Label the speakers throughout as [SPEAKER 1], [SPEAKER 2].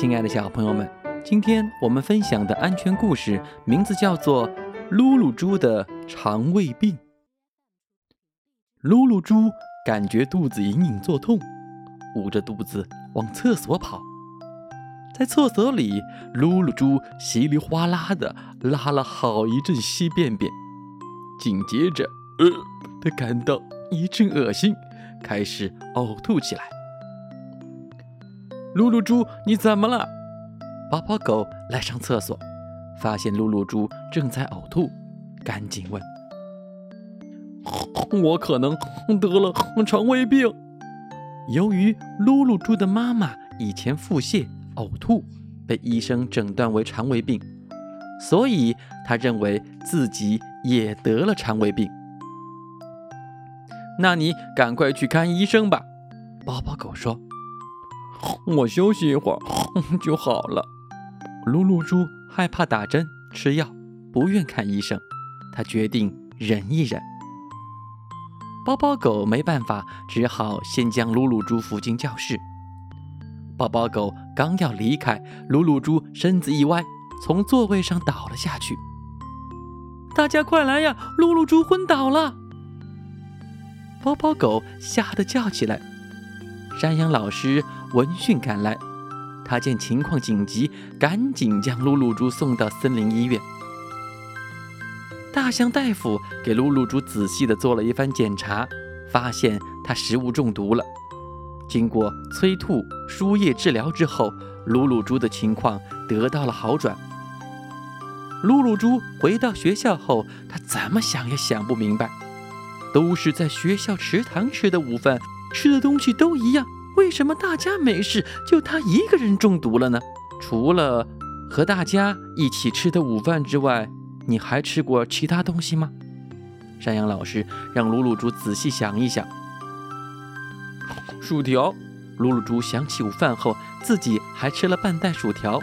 [SPEAKER 1] 亲爱的小朋友们，今天我们分享的安全故事名字叫做《噜噜猪的肠胃病》。噜噜猪感觉肚子隐隐作痛，捂着肚子往厕所跑。在厕所里，噜噜猪稀里哗啦的拉了好一阵稀便便，紧接着，呃，他感到一阵恶心，开始呕吐起来。露露猪，你怎么了？宝宝狗来上厕所，发现露露猪正在呕吐，赶紧问：“我可能得了肠胃病。”由于露露猪的妈妈以前腹泻、呕吐，被医生诊断为肠胃病，所以他认为自己也得了肠胃病。那你赶快去看医生吧，宝宝狗说。我休息一会儿就好了。露露猪害怕打针吃药，不愿看医生，他决定忍一忍。包包狗没办法，只好先将露露猪扶进教室。包包狗刚要离开，露露猪身子一歪，从座位上倒了下去。大家快来呀！露露猪昏倒了。包包狗吓得叫起来。山羊老师闻讯赶来，他见情况紧急，赶紧将噜噜猪送到森林医院。大象大夫给噜噜猪仔细的做了一番检查，发现它食物中毒了。经过催吐、输液治疗之后，噜噜猪的情况得到了好转。噜噜猪回到学校后，他怎么想也想不明白，都是在学校食堂吃的午饭。吃的东西都一样，为什么大家没事，就他一个人中毒了呢？除了和大家一起吃的午饭之外，你还吃过其他东西吗？山羊老师让鲁鲁猪仔细想一想。薯条，鲁鲁猪想起午饭后自己还吃了半袋薯条，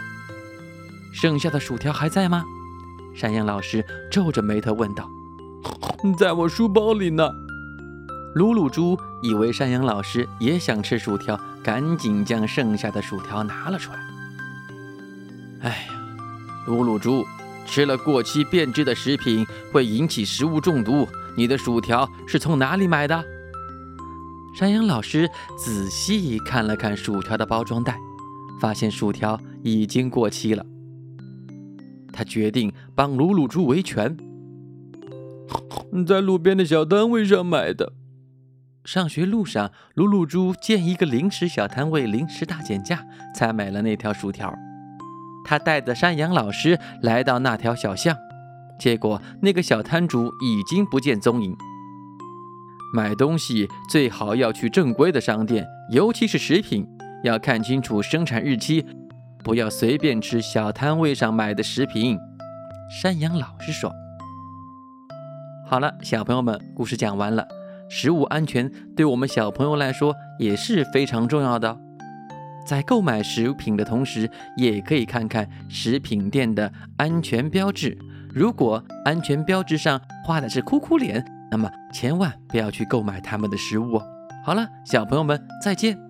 [SPEAKER 1] 剩下的薯条还在吗？山羊老师皱着眉头问道。在我书包里呢。鲁鲁猪以为山羊老师也想吃薯条，赶紧将剩下的薯条拿了出来。哎呀，鲁鲁猪，吃了过期变质的食品会引起食物中毒。你的薯条是从哪里买的？山羊老师仔细看了看薯条的包装袋，发现薯条已经过期了。他决定帮鲁鲁猪维权，在路边的小摊位上买的。上学路上，鲁鲁猪见一个零食小摊位零食大减价，才买了那条薯条。他带着山羊老师来到那条小巷，结果那个小摊主已经不见踪影。买东西最好要去正规的商店，尤其是食品，要看清楚生产日期，不要随便吃小摊位上买的食品。山羊老师说：“好了，小朋友们，故事讲完了。”食物安全对我们小朋友来说也是非常重要的，在购买食品的同时，也可以看看食品店的安全标志。如果安全标志上画的是哭哭脸，那么千万不要去购买他们的食物哦。好了，小朋友们再见。